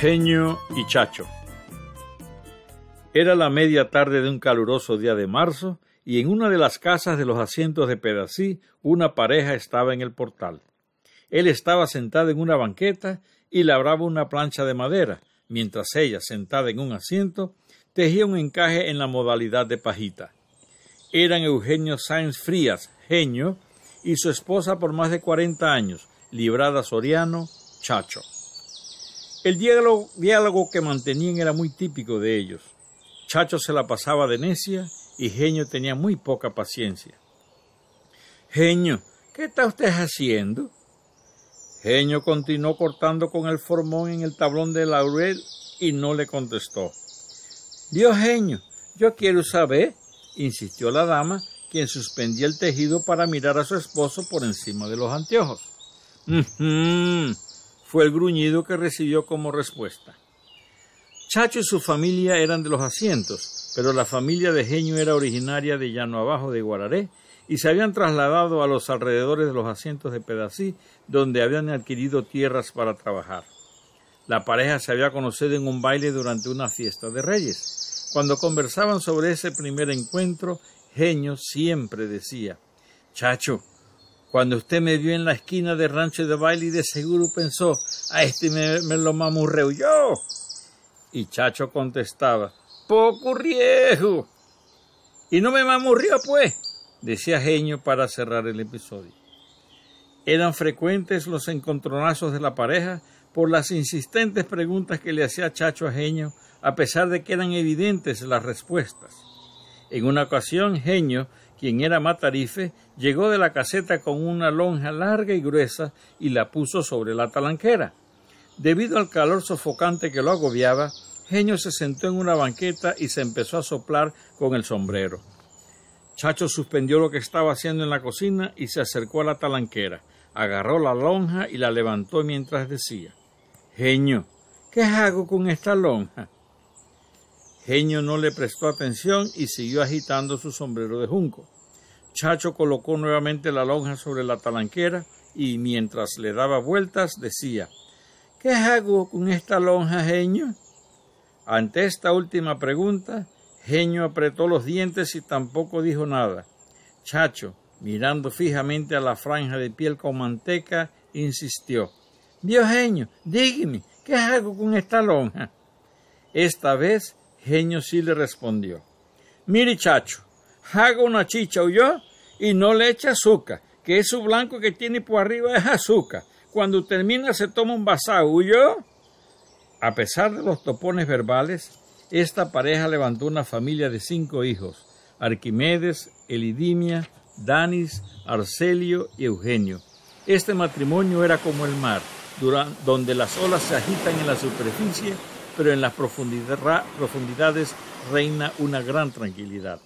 Genio y Chacho. Era la media tarde de un caluroso día de marzo y en una de las casas de los asientos de Pedací una pareja estaba en el portal. Él estaba sentado en una banqueta y labraba una plancha de madera, mientras ella, sentada en un asiento, tejía un encaje en la modalidad de pajita. Eran Eugenio Sáenz Frías, genio, y su esposa por más de cuarenta años, Librada Soriano, Chacho. El diálogo, que mantenían era muy típico de ellos. Chacho se la pasaba de necia y Genio tenía muy poca paciencia. Genio, ¿qué está usted haciendo? Genio continuó cortando con el formón en el tablón de laurel y no le contestó. Dios Genio, yo quiero saber, insistió la dama, quien suspendía el tejido para mirar a su esposo por encima de los anteojos fue el gruñido que recibió como respuesta. Chacho y su familia eran de los asientos, pero la familia de Genio era originaria de Llano Abajo de Guararé y se habían trasladado a los alrededores de los asientos de Pedací, donde habían adquirido tierras para trabajar. La pareja se había conocido en un baile durante una fiesta de reyes. Cuando conversaban sobre ese primer encuentro, Genio siempre decía Chacho, cuando usted me vio en la esquina del rancho de baile de seguro pensó, a este me, lo mamurreo yo. Y Chacho contestaba, poco riesgo. Y no me mamurrió pues, decía Genio para cerrar el episodio. Eran frecuentes los encontronazos de la pareja por las insistentes preguntas que le hacía Chacho a Genio, a pesar de que eran evidentes las respuestas. En una ocasión, Genio quien era Matarife, llegó de la caseta con una lonja larga y gruesa y la puso sobre la talanquera. Debido al calor sofocante que lo agobiaba, Genio se sentó en una banqueta y se empezó a soplar con el sombrero. Chacho suspendió lo que estaba haciendo en la cocina y se acercó a la talanquera. Agarró la lonja y la levantó mientras decía Genio, ¿qué hago con esta lonja? Genio no le prestó atención y siguió agitando su sombrero de junco. Chacho colocó nuevamente la lonja sobre la talanquera y mientras le daba vueltas decía ¿Qué hago con esta lonja, Genio? Ante esta última pregunta, Genio apretó los dientes y tampoco dijo nada. Chacho, mirando fijamente a la franja de piel con manteca, insistió Dios Genio, dígame, ¿qué hago con esta lonja? Esta vez Genio sí le respondió. Mire, chacho, haga una chicha yo y no le eche azúcar, que eso blanco que tiene por arriba es azúcar. Cuando termina se toma un vasado, yo. A pesar de los topones verbales, esta pareja levantó una familia de cinco hijos, Arquimedes, Elidimia, Danis, Arcelio y Eugenio. Este matrimonio era como el mar, donde las olas se agitan en la superficie pero en las profundidades reina una gran tranquilidad.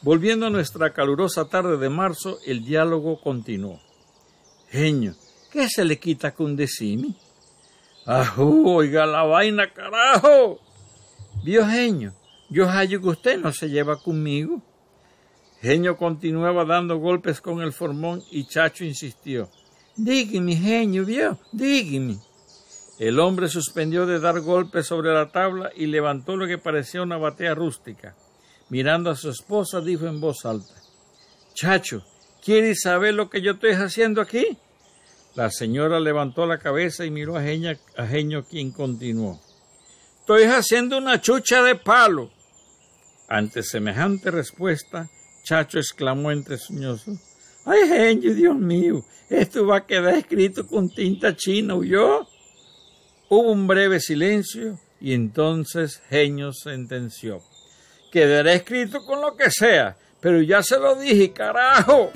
Volviendo a nuestra calurosa tarde de marzo, el diálogo continuó. Genio, ¿qué se le quita con decimi? ¡Ajú! Oiga la vaina, carajo. Vio Genio, yo hallo que usted no se lleva conmigo. Genio continuaba dando golpes con el formón y Chacho insistió. Dígame, Genio, vio, dígame. El hombre suspendió de dar golpes sobre la tabla y levantó lo que parecía una batea rústica. Mirando a su esposa, dijo en voz alta Chacho, ¿quieres saber lo que yo estoy haciendo aquí? La señora levantó la cabeza y miró a Genio, a Genio quien continuó. Estoy haciendo una chucha de palo. Ante semejante respuesta, Chacho exclamó entre sueñosos. Ay, Genio, Dios mío, esto va a quedar escrito con tinta china, ¿oyó? Hubo un breve silencio y entonces Genio sentenció. Quedará escrito con lo que sea, pero ya se lo dije, carajo.